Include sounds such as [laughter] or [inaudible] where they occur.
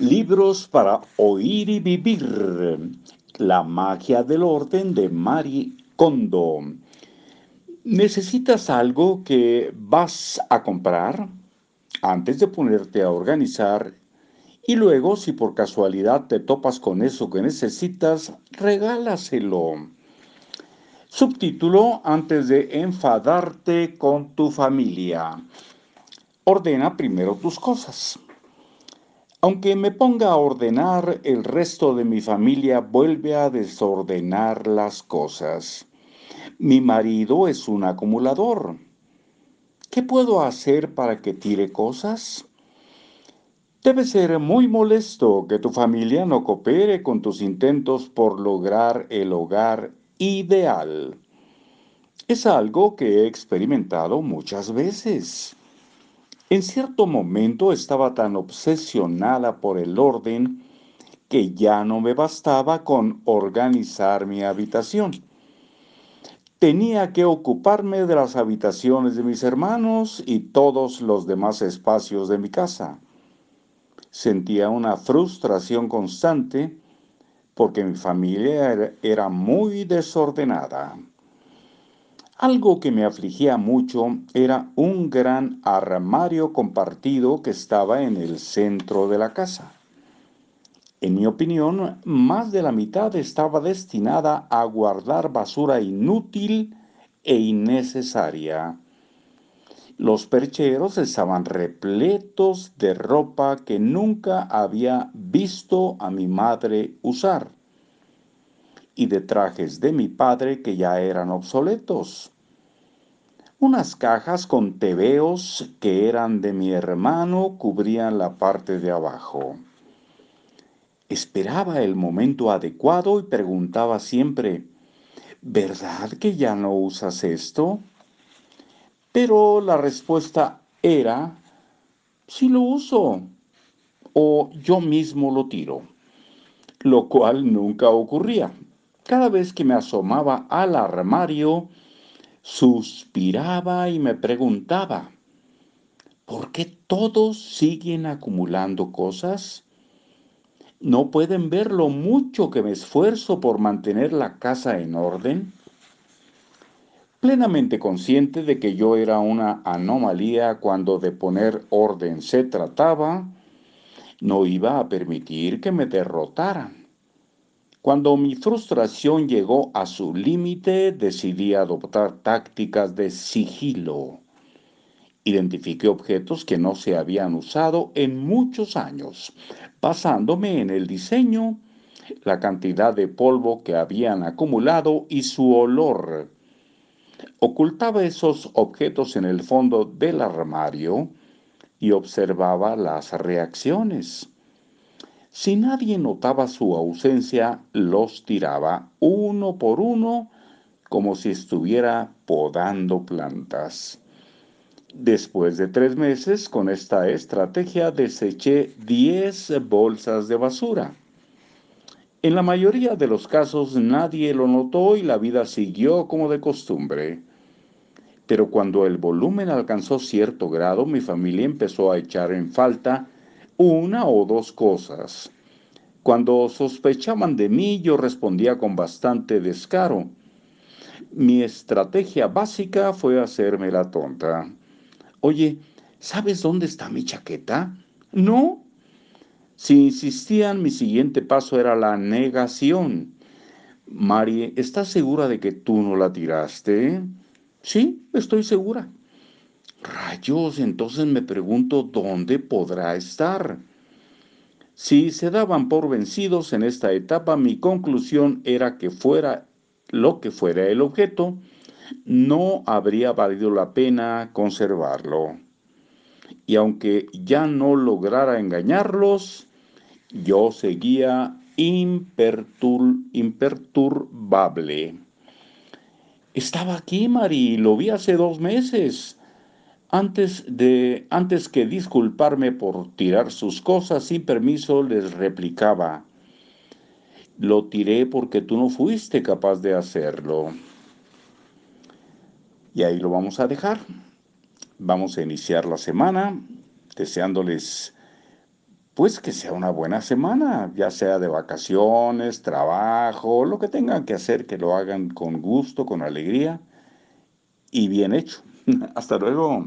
Libros para oír y vivir. La magia del orden de Mari Kondo. ¿Necesitas algo que vas a comprar? Antes de ponerte a organizar y luego, si por casualidad te topas con eso que necesitas, regálaselo. Subtítulo antes de enfadarte con tu familia. Ordena primero tus cosas. Aunque me ponga a ordenar, el resto de mi familia vuelve a desordenar las cosas. Mi marido es un acumulador. ¿Qué puedo hacer para que tire cosas? Debe ser muy molesto que tu familia no coopere con tus intentos por lograr el hogar ideal. Es algo que he experimentado muchas veces. En cierto momento estaba tan obsesionada por el orden que ya no me bastaba con organizar mi habitación. Tenía que ocuparme de las habitaciones de mis hermanos y todos los demás espacios de mi casa. Sentía una frustración constante porque mi familia era muy desordenada. Algo que me afligía mucho era un gran armario compartido que estaba en el centro de la casa. En mi opinión, más de la mitad estaba destinada a guardar basura inútil e innecesaria. Los percheros estaban repletos de ropa que nunca había visto a mi madre usar y de trajes de mi padre que ya eran obsoletos. Unas cajas con tebeos que eran de mi hermano cubrían la parte de abajo. Esperaba el momento adecuado y preguntaba siempre, ¿verdad que ya no usas esto? Pero la respuesta era, sí lo uso, o yo mismo lo tiro, lo cual nunca ocurría. Cada vez que me asomaba al armario, suspiraba y me preguntaba, ¿por qué todos siguen acumulando cosas? ¿No pueden ver lo mucho que me esfuerzo por mantener la casa en orden? Plenamente consciente de que yo era una anomalía cuando de poner orden se trataba, no iba a permitir que me derrotaran. Cuando mi frustración llegó a su límite, decidí adoptar tácticas de sigilo. Identifiqué objetos que no se habían usado en muchos años, basándome en el diseño, la cantidad de polvo que habían acumulado y su olor. Ocultaba esos objetos en el fondo del armario y observaba las reacciones. Si nadie notaba su ausencia, los tiraba uno por uno como si estuviera podando plantas. Después de tres meses con esta estrategia deseché 10 bolsas de basura. En la mayoría de los casos nadie lo notó y la vida siguió como de costumbre. Pero cuando el volumen alcanzó cierto grado, mi familia empezó a echar en falta una o dos cosas. Cuando sospechaban de mí, yo respondía con bastante descaro. Mi estrategia básica fue hacerme la tonta. Oye, ¿sabes dónde está mi chaqueta? No. Si insistían, mi siguiente paso era la negación. Mari, ¿estás segura de que tú no la tiraste? Sí, estoy segura. Rayos, entonces me pregunto dónde podrá estar. Si se daban por vencidos en esta etapa, mi conclusión era que fuera lo que fuera el objeto, no habría valido la pena conservarlo. Y aunque ya no lograra engañarlos, yo seguía imperturbable. Estaba aquí, Mari, lo vi hace dos meses. Antes, de, antes que disculparme por tirar sus cosas sin permiso, les replicaba, lo tiré porque tú no fuiste capaz de hacerlo. Y ahí lo vamos a dejar. Vamos a iniciar la semana deseándoles pues que sea una buena semana, ya sea de vacaciones, trabajo, lo que tengan que hacer, que lo hagan con gusto, con alegría y bien hecho. [laughs] Hasta luego.